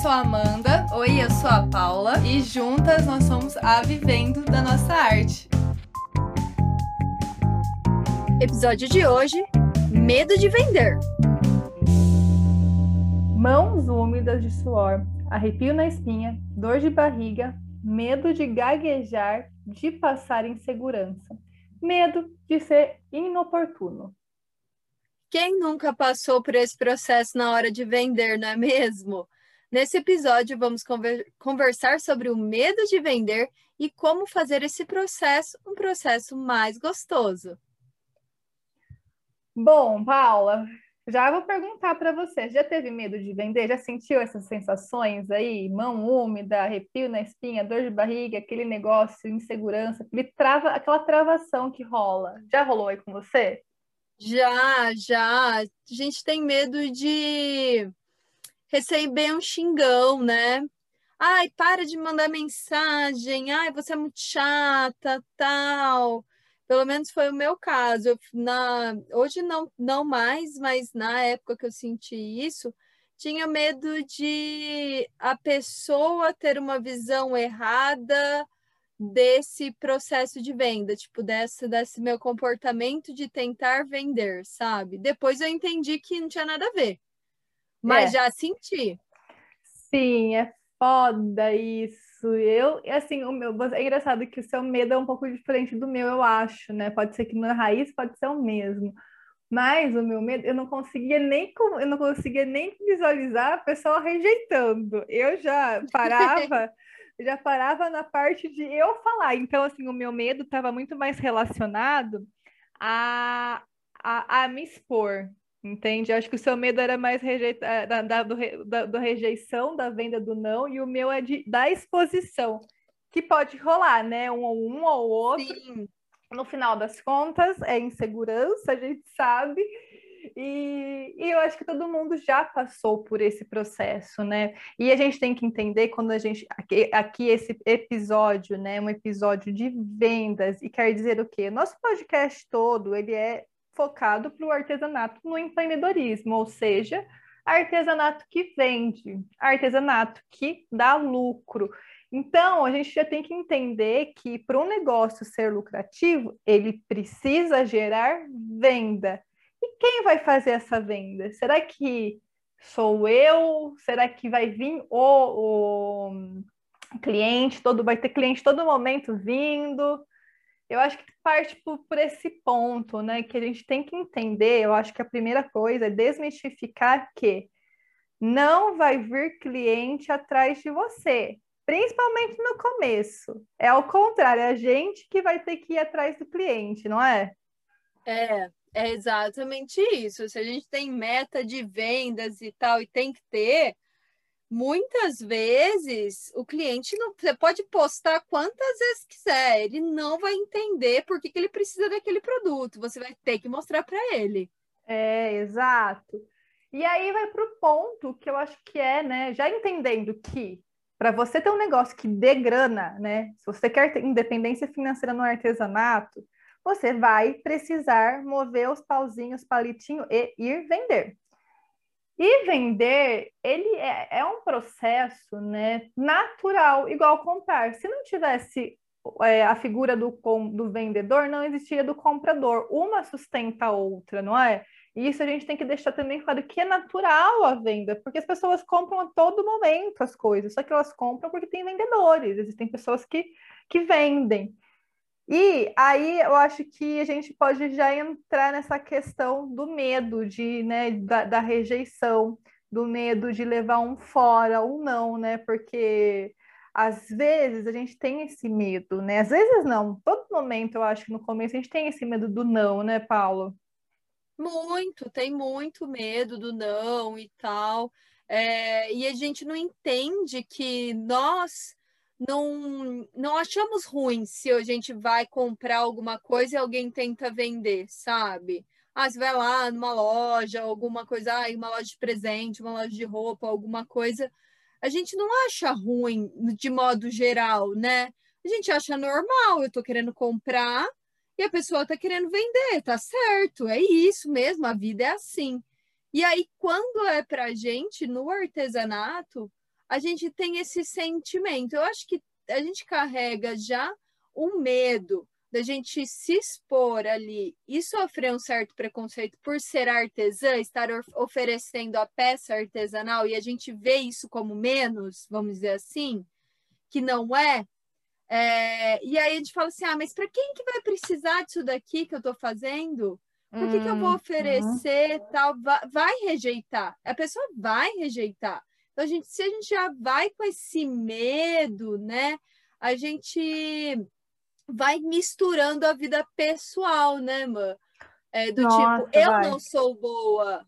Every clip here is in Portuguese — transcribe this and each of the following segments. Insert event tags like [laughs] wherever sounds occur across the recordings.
sou a Amanda. Oi, eu sou a Paula. E juntas nós somos a Vivendo da Nossa Arte. Episódio de hoje: Medo de vender. Mãos úmidas de suor, arrepio na espinha, dor de barriga, medo de gaguejar, de passar insegurança, medo de ser inoportuno. Quem nunca passou por esse processo na hora de vender, não é mesmo? Nesse episódio, vamos conver conversar sobre o medo de vender e como fazer esse processo um processo mais gostoso. Bom, Paula, já vou perguntar para você, já teve medo de vender? Já sentiu essas sensações aí? Mão úmida, arrepio na espinha, dor de barriga, aquele negócio, insegurança, aquele trava, aquela travação que rola. Já rolou aí com você? Já, já. A gente tem medo de receber um xingão, né? Ai, para de mandar mensagem. Ai, você é muito chata, tal. Pelo menos foi o meu caso. Eu, na, hoje não, não mais, mas na época que eu senti isso, tinha medo de a pessoa ter uma visão errada desse processo de venda, tipo, desse, desse meu comportamento de tentar vender, sabe? Depois eu entendi que não tinha nada a ver, mas é. já senti. Sim, é foda isso. Eu, assim, o meu, é engraçado que o seu medo é um pouco diferente do meu, eu acho, né? Pode ser que na raiz pode ser o mesmo. Mas o meu medo, eu não conseguia nem eu não conseguia nem visualizar a pessoa rejeitando. Eu já parava, [laughs] já parava na parte de eu falar. Então, assim, o meu medo estava muito mais relacionado a, a, a me expor, Entende? Acho que o seu medo era mais rejeita, eh, da, da, do, da, da, rejeição, da venda do não, e o meu é de, da exposição, que pode rolar, né? Um ou um ou outro. Sim. No final das contas, é insegurança, a gente sabe. E, e, eu acho que todo mundo já passou por esse processo, né? E a gente tem que entender quando a gente. Aqui, aqui esse episódio, né? Um episódio de vendas, e quer dizer o quê? Nosso podcast todo ele é focado para o artesanato no empreendedorismo, ou seja, artesanato que vende, artesanato que dá lucro. Então, a gente já tem que entender que para um negócio ser lucrativo, ele precisa gerar venda. E quem vai fazer essa venda? Será que sou eu? Será que vai vir o, o cliente? Todo vai ter cliente todo momento vindo? Eu acho que parte por, por, esse ponto, né? Que a gente tem que entender. Eu acho que a primeira coisa é desmistificar que não vai vir cliente atrás de você, principalmente no começo. É ao contrário, é a gente que vai ter que ir atrás do cliente, não é? É, é exatamente isso. Se a gente tem meta de vendas e tal, e tem que ter, muitas vezes o cliente não você pode postar quantas vezes quiser, ele não vai entender por que, que ele precisa daquele produto. Você vai ter que mostrar para ele. É, exato. E aí vai para o ponto que eu acho que é, né? Já entendendo que para você ter um negócio que dê grana, né? Se você quer ter independência financeira no artesanato, você vai precisar mover os pauzinhos, palitinho e ir vender. E vender, ele é, é um processo né, natural, igual comprar. Se não tivesse é, a figura do, do vendedor, não existiria do comprador. Uma sustenta a outra, não é? E isso a gente tem que deixar também claro que é natural a venda, porque as pessoas compram a todo momento as coisas, só que elas compram porque tem vendedores, existem pessoas que, que vendem. E aí eu acho que a gente pode já entrar nessa questão do medo de, né, da, da rejeição, do medo de levar um fora ou não, né? Porque às vezes a gente tem esse medo, né? Às vezes não, todo momento eu acho que no começo a gente tem esse medo do não, né, Paulo? Muito, tem muito medo do não e tal. É, e a gente não entende que nós não, não achamos ruim se a gente vai comprar alguma coisa e alguém tenta vender, sabe? Ah, você vai lá numa loja, alguma coisa, ah, uma loja de presente, uma loja de roupa, alguma coisa. A gente não acha ruim de modo geral, né? A gente acha normal, eu tô querendo comprar e a pessoa tá querendo vender, tá certo, é isso mesmo, a vida é assim. E aí, quando é pra gente no artesanato, a gente tem esse sentimento. Eu acho que a gente carrega já o medo da gente se expor ali e sofrer um certo preconceito por ser artesã, estar oferecendo a peça artesanal e a gente vê isso como menos, vamos dizer assim, que não é. é e aí a gente fala assim: ah, mas para quem que vai precisar disso daqui que eu estou fazendo? Por que, que eu vou uhum. oferecer tal? Vai, vai rejeitar. A pessoa vai rejeitar. Então, a gente, se a gente já vai com esse medo, né? A gente vai misturando a vida pessoal, né, mano? É, do Nossa, tipo, eu vai. não sou boa.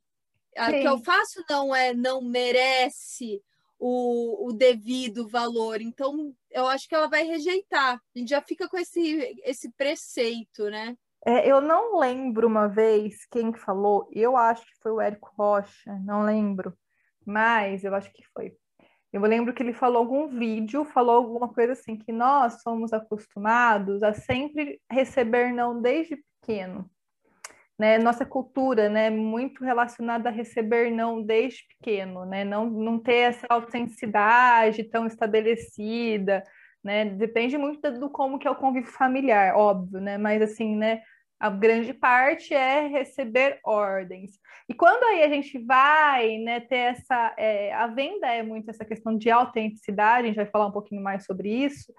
O que eu faço não é, não merece o, o devido valor. Então, eu acho que ela vai rejeitar. A gente já fica com esse, esse preceito, né? É, eu não lembro uma vez quem falou, eu acho que foi o Érico Rocha, não lembro, mas eu acho que foi. Eu lembro que ele falou algum vídeo, falou alguma coisa assim, que nós somos acostumados a sempre receber não desde pequeno. Né? Nossa cultura, né, muito relacionada a receber não desde pequeno, né? Não, não ter essa autenticidade tão estabelecida, né? Depende muito do como que é o convívio familiar, óbvio, né? Mas assim, né, a grande parte é receber ordens. E quando aí a gente vai né, ter essa. É, a venda é muito essa questão de autenticidade, a gente vai falar um pouquinho mais sobre isso.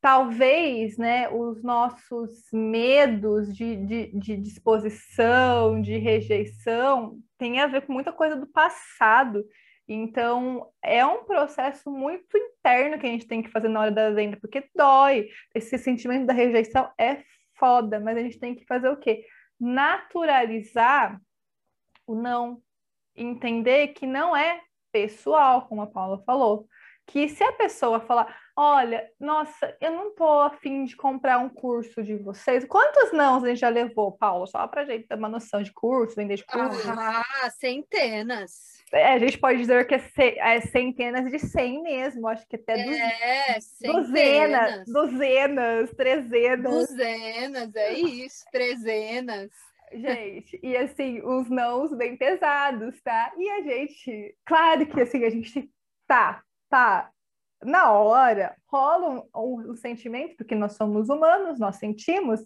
Talvez né, os nossos medos de, de, de disposição, de rejeição, tenha a ver com muita coisa do passado. Então, é um processo muito interno que a gente tem que fazer na hora da venda, porque dói. Esse sentimento da rejeição é foda, mas a gente tem que fazer o quê? Naturalizar o não. Entender que não é pessoal, como a Paula falou. Que se a pessoa falar, olha, nossa, eu não tô afim de comprar um curso de vocês. Quantos não a gente já levou, Paula? Só pra gente ter uma noção de curso, vender de curso. Ah, centenas. É, a gente pode dizer que é, é, centenas de cem mesmo, acho que até é, duzenas, duzenas, trezenas. Duzenas, é isso, trezenas. Gente, e assim, os nãos bem pesados, tá? E a gente, claro que assim, a gente tá, tá, na hora, rola um, um, um sentimento, porque nós somos humanos, nós sentimos,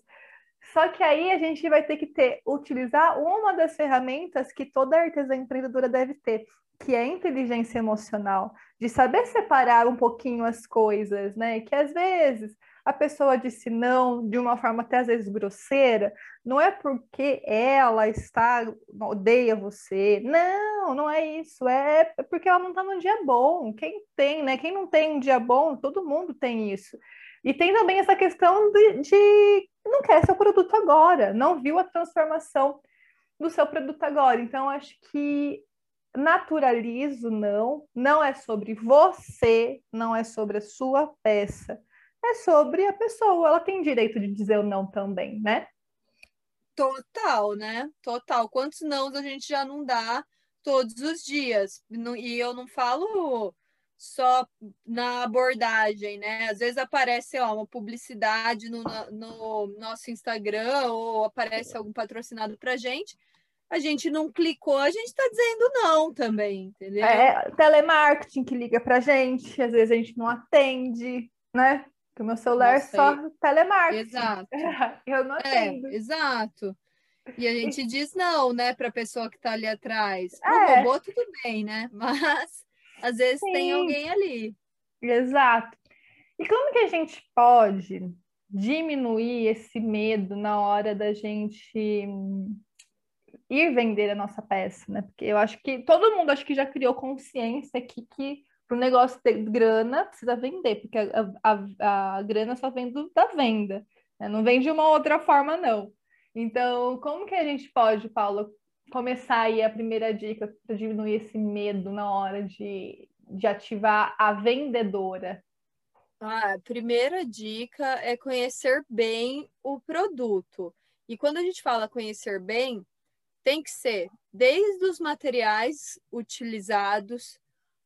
só que aí a gente vai ter que ter, utilizar uma das ferramentas que toda artesã empreendedora deve ter, que é a inteligência emocional, de saber separar um pouquinho as coisas, né? Que às vezes a pessoa disse não de uma forma até às vezes grosseira, não é porque ela está odeia você, não, não é isso, é porque ela não está num dia bom. Quem tem, né? Quem não tem um dia bom, todo mundo tem isso. E tem também essa questão de, de não quer seu produto agora, não viu a transformação do seu produto agora. Então, acho que naturalizo não, não é sobre você, não é sobre a sua peça, é sobre a pessoa. Ela tem direito de dizer o não também, né? Total, né? Total. Quantos não a gente já não dá todos os dias? E eu não falo só na abordagem, né? Às vezes aparece ó, uma publicidade no, no nosso Instagram ou aparece algum patrocinado para gente, a gente não clicou, a gente está dizendo não também, entendeu? É, telemarketing que liga para gente, às vezes a gente não atende, né? Porque o meu celular é só telemarketing. Exato. [laughs] Eu não é, atendo. É, exato. E a gente diz não, né, para a pessoa que está ali atrás. O é. robô, tudo bem, né? [laughs] Mas às vezes Sim. tem alguém ali. Exato. E como que a gente pode diminuir esse medo na hora da gente ir vender a nossa peça, né? Porque eu acho que todo mundo acho que já criou consciência aqui que para o negócio ter grana precisa vender, porque a, a, a grana só vem do, da venda, né? não vem de uma outra forma, não. Então, como que a gente pode, Paula, começar aí a primeira dica para diminuir esse medo na hora de, de ativar a vendedora? Ah, a primeira dica é conhecer bem o produto. E quando a gente fala conhecer bem, tem que ser desde os materiais utilizados,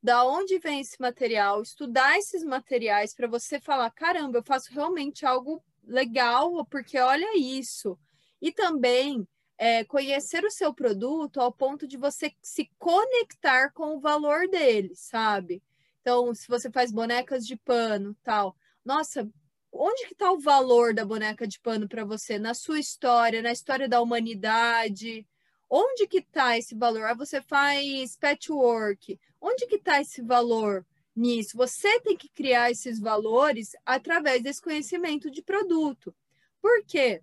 da onde vem esse material, estudar esses materiais para você falar, caramba, eu faço realmente algo legal, porque olha isso. E também é, conhecer o seu produto ao ponto de você se conectar com o valor dele, sabe? Então, se você faz bonecas de pano, tal, nossa, onde que está o valor da boneca de pano para você? Na sua história, na história da humanidade? Onde que está esse valor? Ah, você faz patchwork. Onde que está esse valor nisso? Você tem que criar esses valores através desse conhecimento de produto. Por quê?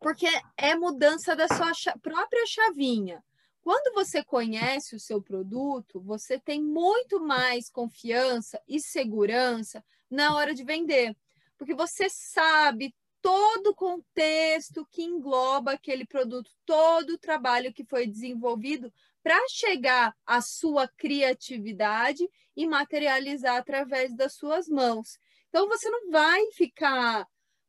Porque é mudança da sua própria chavinha. Quando você conhece o seu produto, você tem muito mais confiança e segurança na hora de vender, porque você sabe todo o contexto que engloba aquele produto, todo o trabalho que foi desenvolvido para chegar à sua criatividade e materializar através das suas mãos. Então você não vai ficar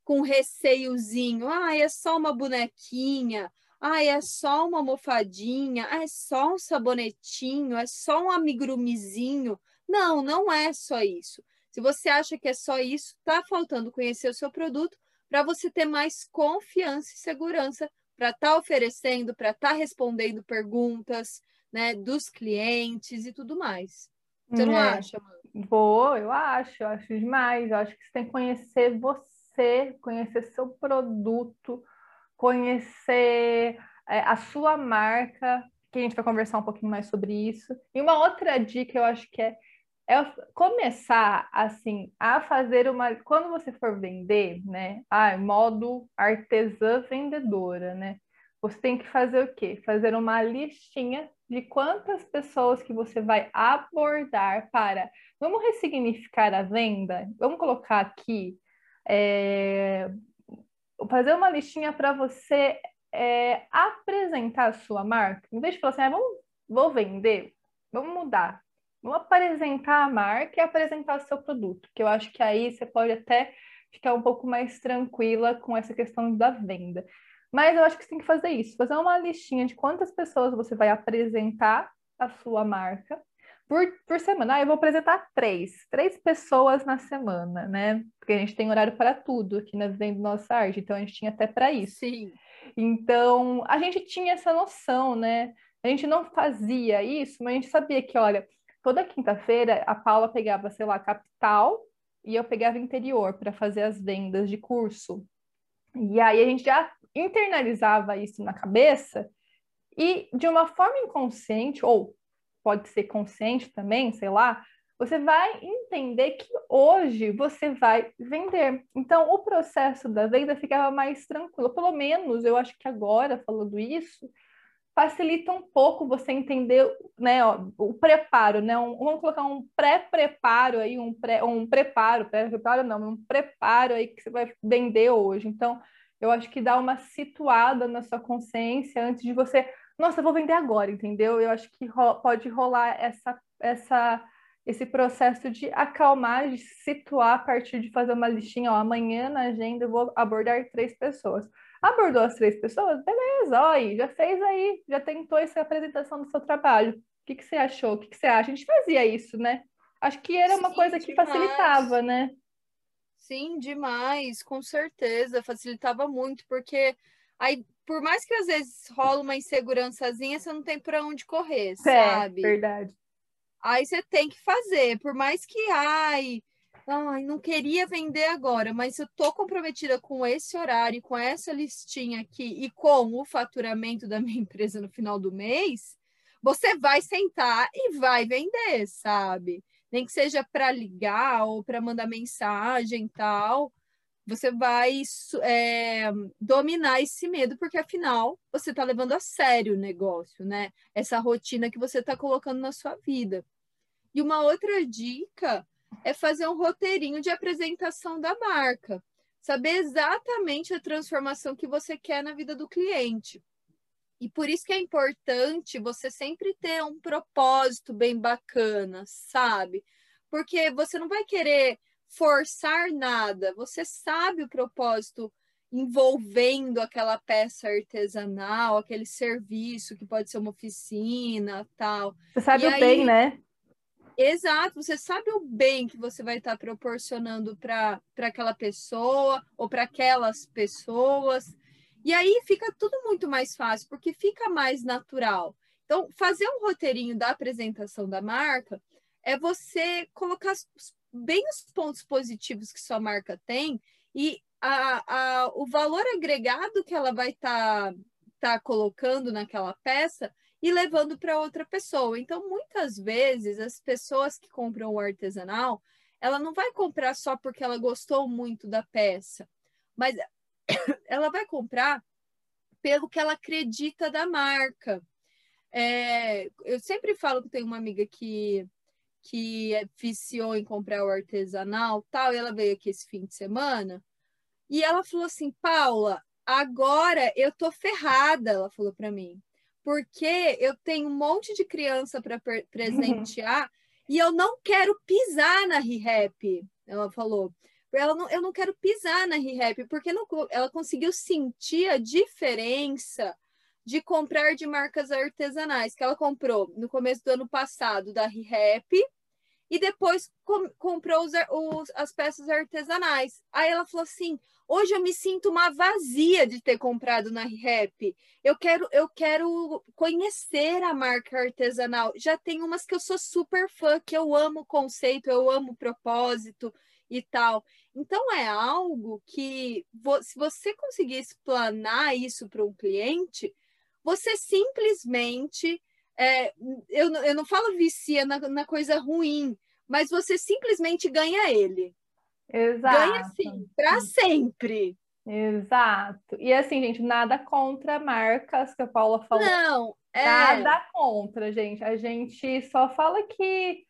com receiozinho, ah, é só uma bonequinha, ah, é só uma almofadinha, ah, é só um sabonetinho, é só um amigurumizinho. Não, não é só isso. Se você acha que é só isso, está faltando conhecer o seu produto para você ter mais confiança e segurança para estar tá oferecendo, para estar tá respondendo perguntas né, dos clientes e tudo mais. Você não é. acha, mano? Vou, eu acho, eu acho demais. Eu acho que você tem que conhecer você, conhecer seu produto, conhecer é, a sua marca, que a gente vai conversar um pouquinho mais sobre isso. E uma outra dica eu acho que é, é começar assim a fazer uma. Quando você for vender, né? Ah, modo artesã vendedora, né? Você tem que fazer o quê? Fazer uma listinha de quantas pessoas que você vai abordar para. Vamos ressignificar a venda? Vamos colocar aqui. É, fazer uma listinha para você é, apresentar a sua marca. Em vez de falar assim, ah, vamos, vou vender, vamos mudar. Vamos apresentar a marca e apresentar o seu produto, que eu acho que aí você pode até ficar um pouco mais tranquila com essa questão da venda. Mas eu acho que você tem que fazer isso, fazer uma listinha de quantas pessoas você vai apresentar a sua marca por, por semana. Ah, eu vou apresentar três, três pessoas na semana, né? Porque a gente tem horário para tudo aqui na Vivendo Nossa Arte, então a gente tinha até para isso. Sim. Então, a gente tinha essa noção, né? A gente não fazia isso, mas a gente sabia que, olha, toda quinta-feira a Paula pegava, sei lá, capital e eu pegava interior para fazer as vendas de curso. E aí a gente já internalizava isso na cabeça e de uma forma inconsciente, ou pode ser consciente também, sei lá, você vai entender que hoje você vai vender. Então, o processo da venda ficava mais tranquilo. Pelo menos, eu acho que agora, falando isso, facilita um pouco você entender né, ó, o preparo, né? Um, vamos colocar um pré-preparo aí, um, pré, um preparo, pré-preparo não, um preparo aí que você vai vender hoje. Então, eu acho que dá uma situada na sua consciência antes de você nossa, vou vender agora, entendeu? Eu acho que ro pode rolar essa, essa, esse processo de acalmar, de situar a partir de fazer uma listinha, ó, amanhã na agenda eu vou abordar três pessoas. Abordou as três pessoas? Beleza, ó, aí, já fez aí, já tentou essa apresentação do seu trabalho. O que, que você achou? O que, que você acha? A gente fazia isso, né? Acho que era uma Sim, coisa que demais. facilitava, né? Sim, demais, com certeza, facilitava muito, porque aí por mais que às vezes rola uma insegurançazinha, você não tem para onde correr, é, sabe? verdade. Aí você tem que fazer, por mais que, ai, ai, não queria vender agora, mas eu tô comprometida com esse horário, com essa listinha aqui e com o faturamento da minha [laughs] empresa no final do mês, você vai sentar e vai vender, sabe? Nem que seja para ligar ou para mandar mensagem e tal, você vai é, dominar esse medo, porque afinal você está levando a sério o negócio, né? Essa rotina que você está colocando na sua vida. E uma outra dica é fazer um roteirinho de apresentação da marca. Saber exatamente a transformação que você quer na vida do cliente. E por isso que é importante você sempre ter um propósito bem bacana, sabe? Porque você não vai querer forçar nada. Você sabe o propósito envolvendo aquela peça artesanal, aquele serviço que pode ser uma oficina, tal. Você sabe e o aí, bem, né? Exato, você sabe o bem que você vai estar proporcionando para aquela pessoa ou para aquelas pessoas. E aí fica tudo muito mais fácil, porque fica mais natural. Então, fazer um roteirinho da apresentação da marca é você colocar bem os pontos positivos que sua marca tem e a, a, o valor agregado que ela vai estar tá, tá colocando naquela peça e levando para outra pessoa. Então, muitas vezes, as pessoas que compram o artesanal, ela não vai comprar só porque ela gostou muito da peça, mas [coughs] ela vai comprar pelo que ela acredita da marca. É, eu sempre falo que tem uma amiga que que viciou em comprar o artesanal, tal, e ela veio aqui esse fim de semana, e ela falou assim, Paula, agora eu tô ferrada, ela falou para mim, porque eu tenho um monte de criança para [laughs] presentear e eu não quero pisar na ReHap, ela falou. Ela não, eu não quero pisar na ReHap, porque não, ela conseguiu sentir a diferença de comprar de marcas artesanais, que ela comprou no começo do ano passado da ReHap, e depois com, comprou os, os, as peças artesanais. Aí ela falou assim: hoje eu me sinto uma vazia de ter comprado na ReHap. Eu quero, eu quero conhecer a marca artesanal. Já tem umas que eu sou super fã, que eu amo o conceito, eu amo o propósito e tal. Então é algo que, se você conseguir explanar isso para um cliente, você simplesmente é, eu, eu não falo vicia na, na coisa ruim, mas você simplesmente ganha ele. Exato. Ganha sim, para sempre. Exato. E assim, gente, nada contra marcas que a Paula falou. Não, é... Nada contra, gente. A gente só fala que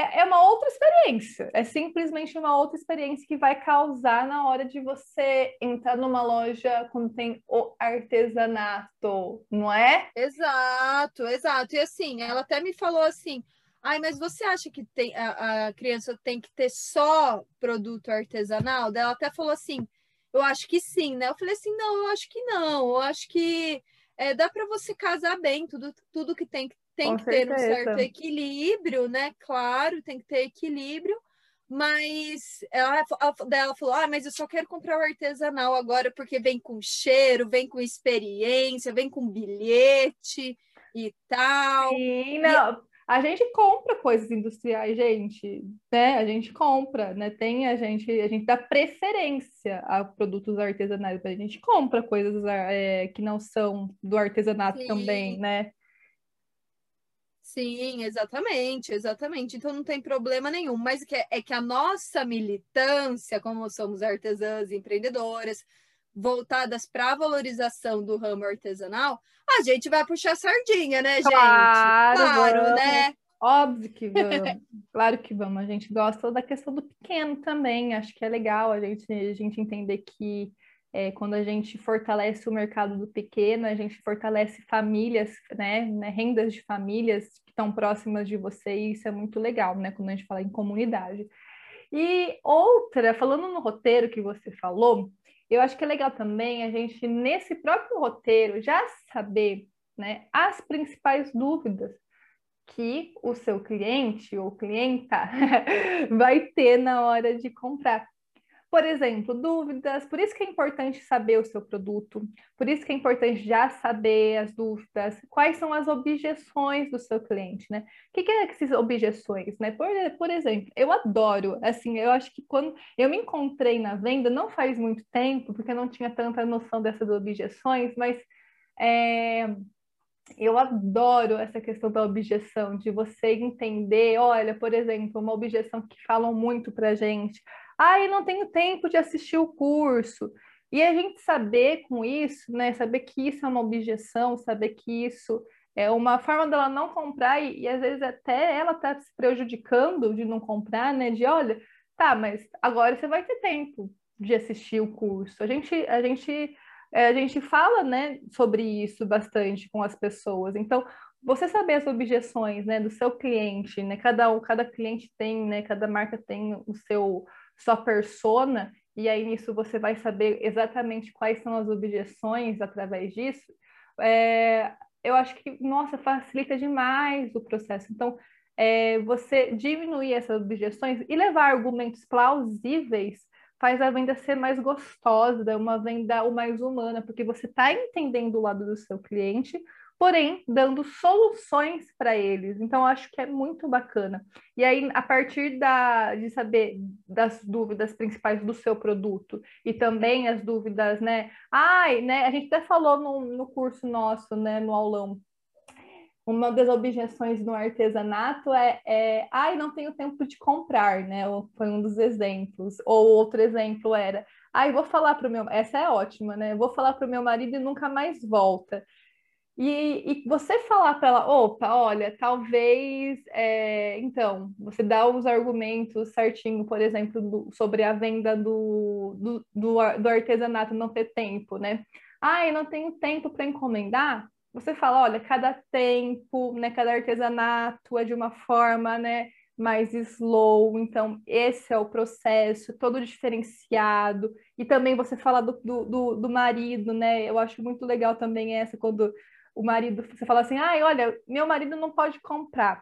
é uma outra experiência. É simplesmente uma outra experiência que vai causar na hora de você entrar numa loja quando tem o artesanato, não é? Exato, exato. E assim, ela até me falou assim. Ai, mas você acha que tem, a, a criança tem que ter só produto artesanal? Ela até falou assim, eu acho que sim, né? Eu falei assim, não, eu acho que não. Eu acho que é, dá para você casar bem tudo, tudo que tem que tem Com que certeza. ter um certo equilíbrio, né? Claro, tem que ter equilíbrio, mas ela, ela falou: ah, mas eu só quero comprar o artesanal agora porque vem com cheiro, vem com experiência, vem com bilhete e tal. Sim, não. E... A gente compra coisas industriais, gente, né? A gente compra, né? Tem a gente, a gente dá preferência a produtos artesanais, a gente compra coisas é, que não são do artesanato Sim. também, né? Sim, exatamente, exatamente. Então não tem problema nenhum. Mas que é, é que a nossa militância, como somos artesãs e empreendedoras, voltadas para a valorização do ramo artesanal, a gente vai puxar sardinha, né, gente? Claro, claro né? Óbvio que vamos. [laughs] claro que vamos. A gente gosta da questão do pequeno também. Acho que é legal a gente, a gente entender que é, quando a gente fortalece o mercado do pequeno, a gente fortalece famílias, né, né, rendas de famílias que estão próximas de você, e isso é muito legal, né, quando a gente fala em comunidade. E outra, falando no roteiro que você falou, eu acho que é legal também a gente, nesse próprio roteiro, já saber né, as principais dúvidas que o seu cliente ou clienta [laughs] vai ter na hora de comprar. Por exemplo, dúvidas, por isso que é importante saber o seu produto, por isso que é importante já saber as dúvidas, quais são as objeções do seu cliente, né? O que, que é essas objeções, né? Por, por exemplo, eu adoro, assim, eu acho que quando eu me encontrei na venda, não faz muito tempo, porque eu não tinha tanta noção dessas objeções, mas é, eu adoro essa questão da objeção, de você entender, olha, por exemplo, uma objeção que falam muito para gente, ah, eu não tenho tempo de assistir o curso. E a gente saber com isso, né, saber que isso é uma objeção, saber que isso é uma forma dela não comprar e, e às vezes até ela está se prejudicando de não comprar, né, de olha, tá, mas agora você vai ter tempo de assistir o curso. A gente, a gente, é, a gente fala, né, sobre isso bastante com as pessoas. Então, você saber as objeções, né, do seu cliente, né, cada, cada cliente tem, né, cada marca tem o seu sua persona, e aí nisso você vai saber exatamente quais são as objeções através disso, é, eu acho que, nossa, facilita demais o processo. Então, é, você diminuir essas objeções e levar argumentos plausíveis faz a venda ser mais gostosa, uma venda mais humana, porque você está entendendo o lado do seu cliente, porém dando soluções para eles. Então, acho que é muito bacana. E aí, a partir da, de saber das dúvidas principais do seu produto e também as dúvidas, né? Ai, né? A gente até falou no, no curso nosso, né? No aulão. Uma das objeções no artesanato é, é ai, não tenho tempo de comprar, né? Foi um dos exemplos. Ou outro exemplo era, ai, vou falar para o meu. Essa é ótima, né? Vou falar para o meu marido e nunca mais volta. E, e você falar para ela, opa, olha, talvez, é, então, você dá os argumentos certinho, por exemplo, do, sobre a venda do, do, do, do, artesanato não ter tempo, né? Ah, eu não tenho tempo para encomendar. Você fala, olha, cada tempo, né, cada artesanato é de uma forma, né, mais slow, então esse é o processo, todo diferenciado. E também você fala do, do, do marido, né? Eu acho muito legal também essa, quando o marido, você fala assim, ai, olha, meu marido não pode comprar,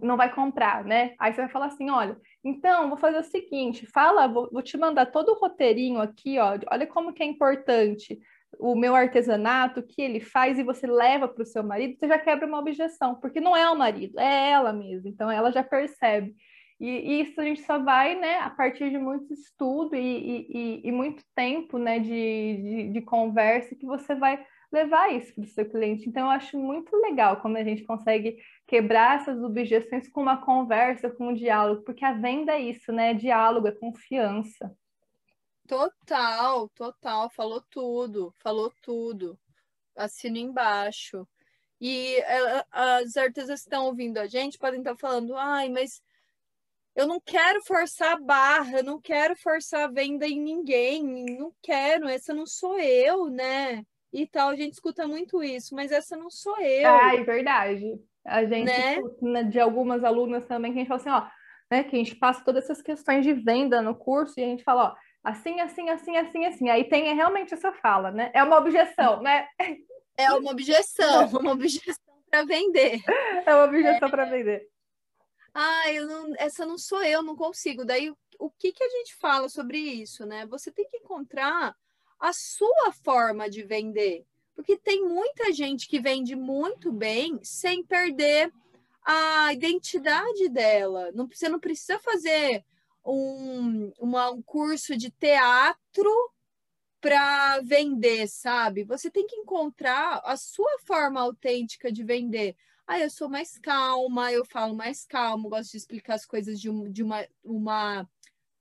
não vai comprar, né? Aí você vai falar assim, olha, então vou fazer o seguinte, fala, vou, vou te mandar todo o roteirinho aqui, ó, olha como que é importante o meu artesanato, o que ele faz, e você leva para o seu marido, você já quebra uma objeção, porque não é o marido, é ela mesma, então ela já percebe. E, e isso a gente só vai, né, a partir de muito estudo e, e, e muito tempo, né, de, de, de conversa que você vai levar isso para o seu cliente. Então, eu acho muito legal quando a gente consegue quebrar essas objeções com uma conversa, com um diálogo, porque a venda é isso, né? É diálogo, é confiança. Total, total. Falou tudo, falou tudo. Assino embaixo. E uh, as artesãs que estão ouvindo a gente podem estar falando, ai, mas eu não quero forçar a barra, eu não quero forçar a venda em ninguém, não quero, essa não sou eu, né? e tal. A gente escuta muito isso, mas essa não sou eu. Ah, é verdade. A gente né? escuta de algumas alunas também que a gente fala assim, ó, né, que a gente passa todas essas questões de venda no curso e a gente fala, ó, assim, assim, assim, assim, assim. Aí tem realmente essa fala, né? É uma objeção, né? É uma objeção, uma objeção para vender. [laughs] É uma objeção é... para vender. Ah, eu não, essa não sou eu, não consigo. Daí o que que a gente fala sobre isso, né? Você tem que encontrar a sua forma de vender. Porque tem muita gente que vende muito bem sem perder a identidade dela. Não, você não precisa fazer um, uma, um curso de teatro para vender, sabe? Você tem que encontrar a sua forma autêntica de vender. Ah, eu sou mais calma, eu falo mais calmo, gosto de explicar as coisas de, um, de uma. uma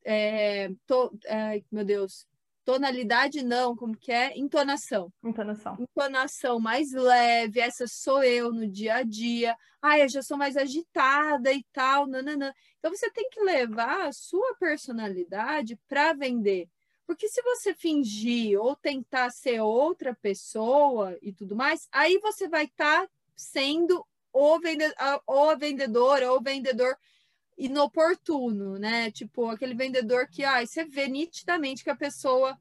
é, to, é, meu Deus, Tonalidade não, como que é? Entonação. Entonação. Entonação mais leve, essa sou eu no dia a dia. Ah, eu já sou mais agitada e tal, nananã. Então você tem que levar a sua personalidade para vender. Porque se você fingir ou tentar ser outra pessoa e tudo mais, aí você vai estar tá sendo ou, vende ou a vendedora ou vendedor inoportuno, né? Tipo, aquele vendedor que, ai, você vê nitidamente que a pessoa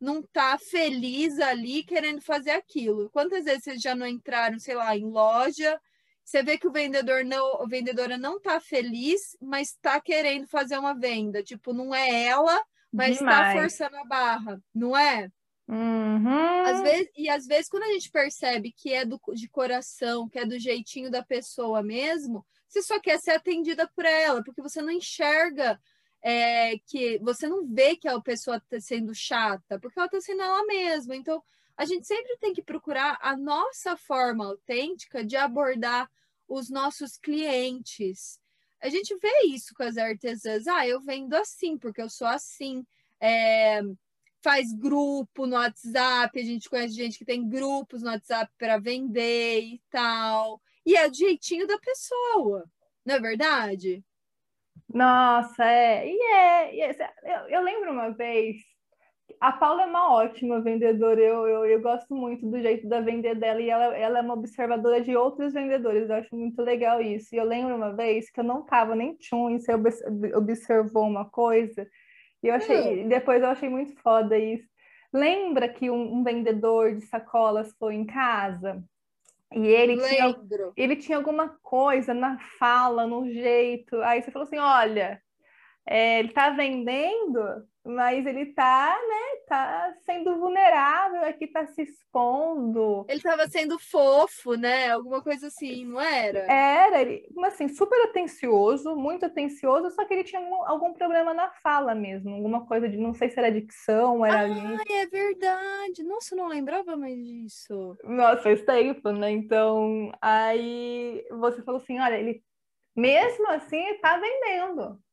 não tá feliz ali querendo fazer aquilo. Quantas vezes vocês já não entraram, sei lá, em loja, você vê que o vendedor não, a vendedora não tá feliz, mas tá querendo fazer uma venda. Tipo, não é ela, mas tá Demais. tá forçando a barra, não é? Uhum. Às vezes, e às vezes, quando a gente percebe que é do, de coração, que é do jeitinho da pessoa mesmo, você só quer ser atendida por ela, porque você não enxerga é, que você não vê que a pessoa está sendo chata, porque ela está sendo ela mesma. Então, a gente sempre tem que procurar a nossa forma autêntica de abordar os nossos clientes. A gente vê isso com as artesãs. Ah, eu vendo assim, porque eu sou assim. É, faz grupo no WhatsApp, a gente conhece gente que tem grupos no WhatsApp para vender e tal. E é do jeitinho da pessoa, não é verdade? Nossa, é. E é. É eu, eu, lembro uma vez. A Paula é uma ótima vendedora, eu, eu, eu gosto muito do jeito da vender dela e ela, ela é uma observadora de outros vendedores, eu acho muito legal isso. E eu lembro uma vez que eu não tava nem tchum e você observou uma coisa, e eu achei, hum. depois eu achei muito foda isso. Lembra que um, um vendedor de sacolas foi em casa? E ele tinha, ele tinha alguma coisa na fala, no jeito. Aí você falou assim: olha, é, ele está vendendo, mas ele está, né, tá sendo vulnerável, aqui está se expondo. Ele estava sendo fofo, né? Alguma coisa assim, não era? Era, ele, assim, super atencioso, muito atencioso, só que ele tinha algum, algum problema na fala mesmo, alguma coisa de, não sei se era dicção, era... Ah, é verdade! Nossa, não lembrava mais disso. Nossa, faz tempo, né? Então, aí você falou assim, olha, ele mesmo assim está vendendo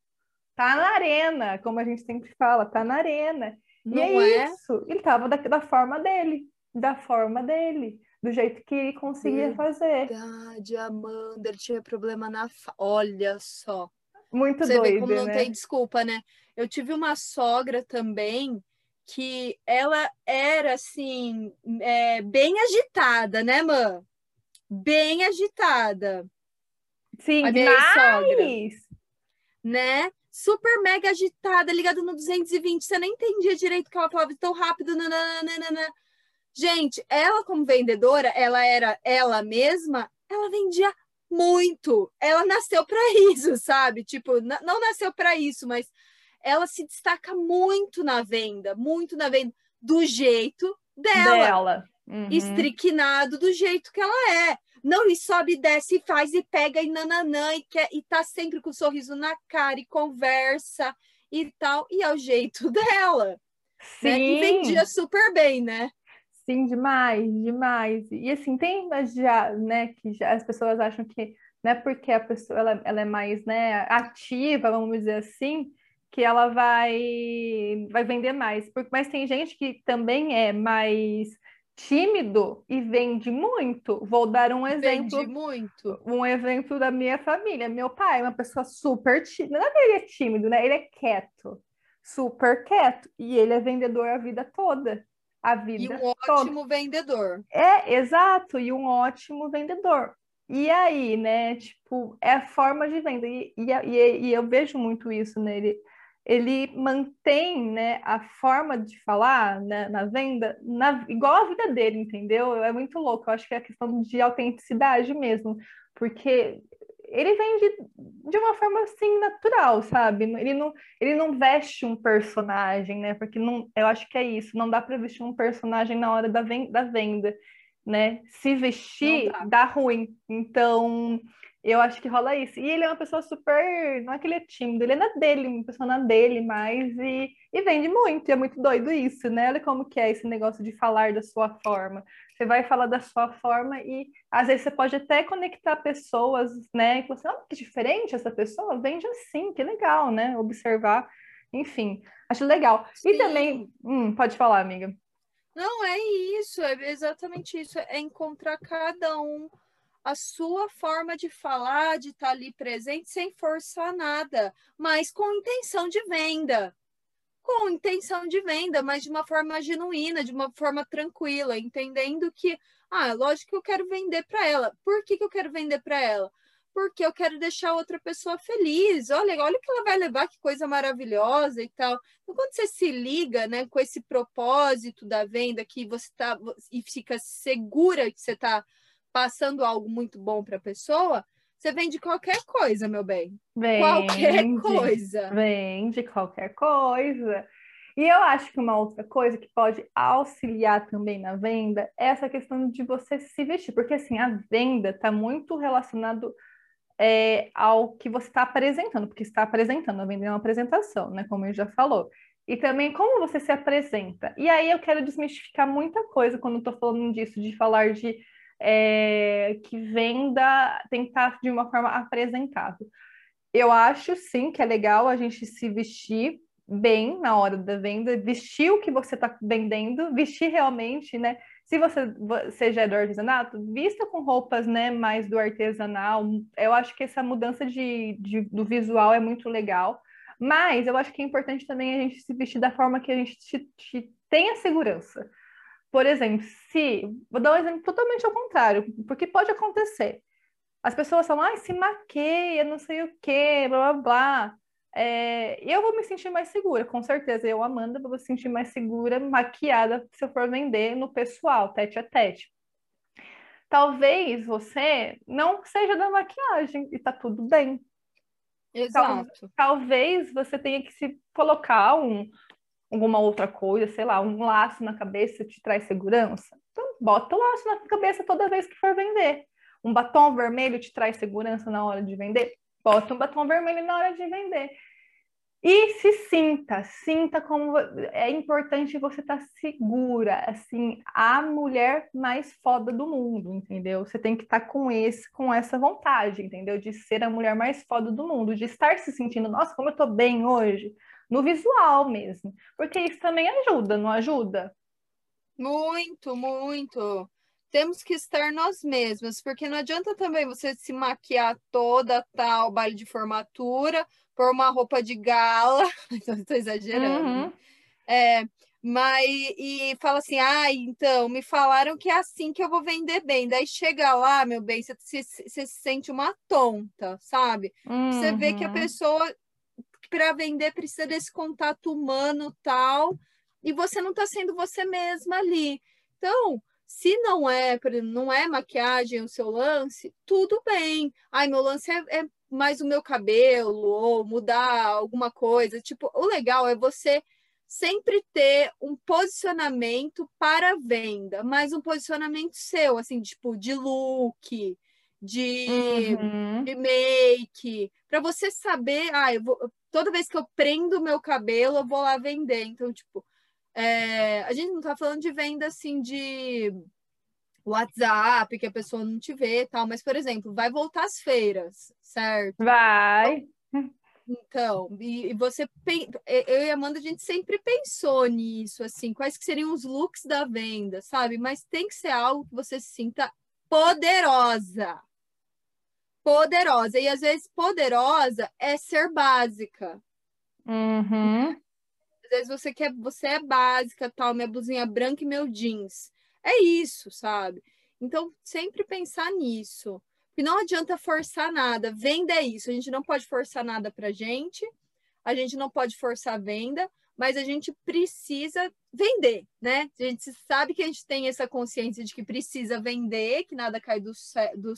Tá na arena, como a gente sempre fala, tá na arena. Não e é, é, isso. Ele tava da, da forma dele, da forma dele, do jeito que ele conseguia Verdade, fazer. Verdade, Amanda, ele tinha problema na. Fa... Olha só. Muito Você doido. Você vê como não né? tem desculpa, né? Eu tive uma sogra também que ela era assim, é, bem agitada, né, mãe? Bem agitada. Sim, demais! Sogra, né? Super mega agitada, ligada no 220, você nem entendia direito o que ela falava tão rápido. Nananana. Gente, ela como vendedora, ela era ela mesma, ela vendia muito. Ela nasceu para isso, sabe? Tipo, não nasceu para isso, mas ela se destaca muito na venda, muito na venda do jeito dela. Dela. Uhum. Estriquinado do jeito que ela é. Não, e sobe, desce, e faz, e pega, e nananã, e, quer, e tá sempre com um sorriso na cara, e conversa e tal, e é o jeito [laughs] dela. Sim. Né? E vendia super bem, né? Sim, demais, demais. E assim, tem já, né, que já as pessoas acham que não é porque a pessoa ela, ela é mais né, ativa, vamos dizer assim, que ela vai, vai vender mais. Mas tem gente que também é mais tímido e vende muito. Vou dar um exemplo. Vende muito. Um exemplo da minha família. Meu pai é uma pessoa super tímida. Não é que ele é tímido, né? Ele é quieto. Super quieto. E ele é vendedor a vida toda. A vida E um toda. ótimo vendedor. É, exato. E um ótimo vendedor. E aí, né? Tipo, é a forma de venda. E, e, e, e eu vejo muito isso nele. Né? Ele mantém né, a forma de falar né, na venda na, igual a vida dele, entendeu? É muito louco, eu acho que é questão de autenticidade mesmo, porque ele vende de uma forma assim natural, sabe? Ele não, ele não veste um personagem, né? Porque não, eu acho que é isso, não dá para vestir um personagem na hora da venda, da venda né? Se vestir dá. dá ruim. Então, eu acho que rola isso. E ele é uma pessoa super. Não é que ele é tímido, ele é na dele, uma pessoa na dele mais. E, e vende muito. E é muito doido isso, né? Olha como que é esse negócio de falar da sua forma. Você vai falar da sua forma e às vezes você pode até conectar pessoas, né? E você, oh, que diferente essa pessoa, vende assim, que legal, né? Observar. Enfim, acho legal. Sim. E também. Hum, pode falar, amiga. Não, é isso, é exatamente isso. É encontrar cada um a sua forma de falar, de estar tá ali presente, sem forçar nada, mas com intenção de venda. Com intenção de venda, mas de uma forma genuína, de uma forma tranquila, entendendo que, ah, lógico que eu quero vender para ela. Por que, que eu quero vender para ela? Porque eu quero deixar outra pessoa feliz. Olha, olha o que ela vai levar, que coisa maravilhosa e tal. Então, quando você se liga né, com esse propósito da venda, que você tá e fica segura que você está passando algo muito bom para a pessoa, você vende qualquer coisa, meu bem. Vende, qualquer coisa. Vende qualquer coisa. E eu acho que uma outra coisa que pode auxiliar também na venda é essa questão de você se vestir, porque assim, a venda está muito relacionado é, ao que você está apresentando, porque está apresentando, a venda é uma apresentação, né? Como ele já falou. E também como você se apresenta. E aí eu quero desmistificar muita coisa quando estou falando disso, de falar de é, que venda tem que estar de uma forma apresentável. Eu acho sim que é legal a gente se vestir bem na hora da venda, vestir o que você está vendendo, vestir realmente, né? Se você seja do artesanato, vista com roupas, né, mais do artesanal. Eu acho que essa mudança de, de, do visual é muito legal. Mas eu acho que é importante também a gente se vestir da forma que a gente te, te tenha segurança. Por exemplo, se. Vou dar um exemplo totalmente ao contrário, porque pode acontecer. As pessoas falam, ah, se maqueia, não sei o quê, blá blá blá. É, eu vou me sentir mais segura, com certeza. Eu, Amanda, vou me sentir mais segura, maquiada, se eu for vender no pessoal, tete a tete. Talvez você não seja da maquiagem e tá tudo bem. Exato. talvez você tenha que se colocar um, alguma outra coisa, sei lá, um laço na cabeça te traz segurança. Então, bota o laço na cabeça toda vez que for vender. Um batom vermelho te traz segurança na hora de vender? Bota um batom vermelho na hora de vender. E se sinta, sinta como é importante você estar tá segura, assim, a mulher mais foda do mundo, entendeu? Você tem que estar tá com esse, com essa vontade, entendeu? De ser a mulher mais foda do mundo, de estar se sentindo, nossa, como eu tô bem hoje, no visual mesmo, porque isso também ajuda, não ajuda? Muito, muito. Temos que estar nós mesmas, porque não adianta também você se maquiar toda, tal, baile de formatura, pôr uma roupa de gala, [laughs] estou exagerando, uhum. é, mas e fala assim, ah, então, me falaram que é assim que eu vou vender bem. Daí chega lá, meu bem, você se sente uma tonta, sabe? Uhum. Você vê que a uhum. pessoa para vender precisa desse contato humano tal, e você não está sendo você mesma ali. Então, se não é, não é maquiagem o seu lance, tudo bem. Ai, meu lance é, é mais o meu cabelo, ou mudar alguma coisa. Tipo, o legal é você sempre ter um posicionamento para venda, mas um posicionamento seu, assim, tipo, de look, de, uhum. de make, para você saber, ah, eu vou, toda vez que eu prendo o meu cabelo, eu vou lá vender. Então, tipo, é, a gente não tá falando de venda assim de WhatsApp, que a pessoa não te vê tal, mas, por exemplo, vai voltar às feiras, certo? Vai. Então, e, e você eu e Amanda, a gente sempre pensou nisso, assim, quais que seriam os looks da venda, sabe? Mas tem que ser algo que você se sinta poderosa poderosa. E às vezes poderosa é ser básica. Uhum. Às vezes você quer, você é básica, tal, minha blusinha branca e meu jeans. É isso, sabe? Então, sempre pensar nisso. E não adianta forçar nada. Venda é isso. A gente não pode forçar nada pra gente. A gente não pode forçar a venda, mas a gente precisa vender, né? A gente sabe que a gente tem essa consciência de que precisa vender, que nada cai do, do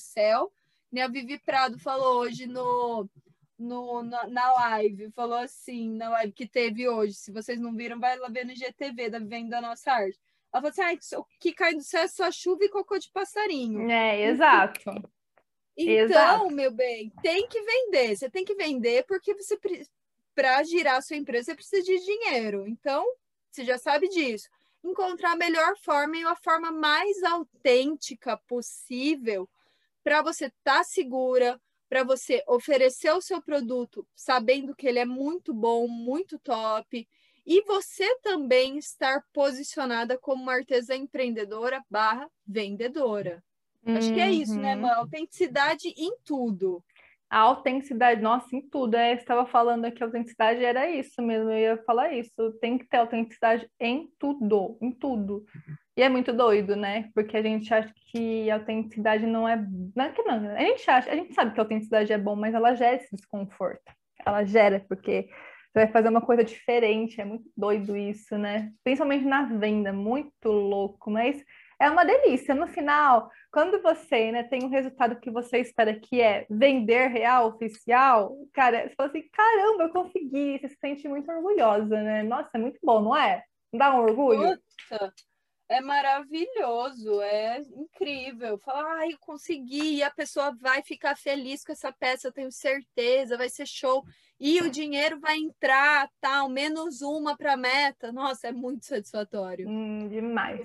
céu, a Vivi Prado falou hoje no, no, na, na, live, falou assim, na live que teve hoje, se vocês não viram, vai lá ver no GTV, da Vivendo da Nossa Arte. Ela falou assim, ah, o que cai do céu é só chuva e cocô de passarinho. É, exato. [laughs] Então, exato. meu bem, tem que vender. Você tem que vender porque você para girar a sua empresa você precisa de dinheiro. Então, você já sabe disso. Encontrar a melhor forma e a forma mais autêntica possível para você estar tá segura, para você oferecer o seu produto sabendo que ele é muito bom, muito top, e você também estar posicionada como uma artesã empreendedora barra vendedora. Uhum. Acho que é isso, né, uhum. mano? Autenticidade em tudo. A autenticidade, nossa, em tudo. É, estava falando que a autenticidade era isso mesmo, eu ia falar isso. Tem que ter autenticidade em tudo, em tudo. E é muito doido, né? Porque a gente acha que a autenticidade não é. Não é que não. A gente acha, a gente sabe que a autenticidade é bom, mas ela gera esse desconforto. Ela gera, porque você vai fazer uma coisa diferente. É muito doido isso, né? Principalmente na venda, muito louco, mas é uma delícia. No final, quando você né, tem um resultado que você espera que é vender real, oficial, cara, você fala assim: caramba, eu consegui. Você se sente muito orgulhosa, né? Nossa, é muito bom, não é? Não dá um orgulho? Puta é maravilhoso, é incrível. Falar, ah, eu consegui, e a pessoa vai ficar feliz com essa peça, eu tenho certeza, vai ser show. E o dinheiro vai entrar, tal, menos uma para a meta. Nossa, é muito satisfatório. Hum, demais.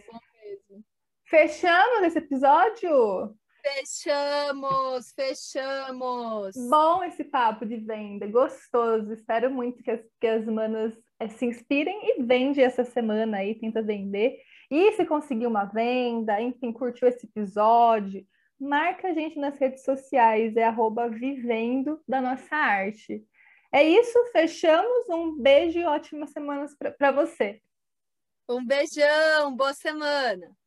Fechamos esse episódio? Fechamos, fechamos. Bom esse papo de venda, gostoso. Espero muito que as, que as manas é, se inspirem e vende essa semana aí, tenta vender. E se conseguiu uma venda, enfim, curtiu esse episódio, marca a gente nas redes sociais, é arroba vivendo da nossa arte. É isso, fechamos. Um beijo e ótimas semanas para você. Um beijão, boa semana.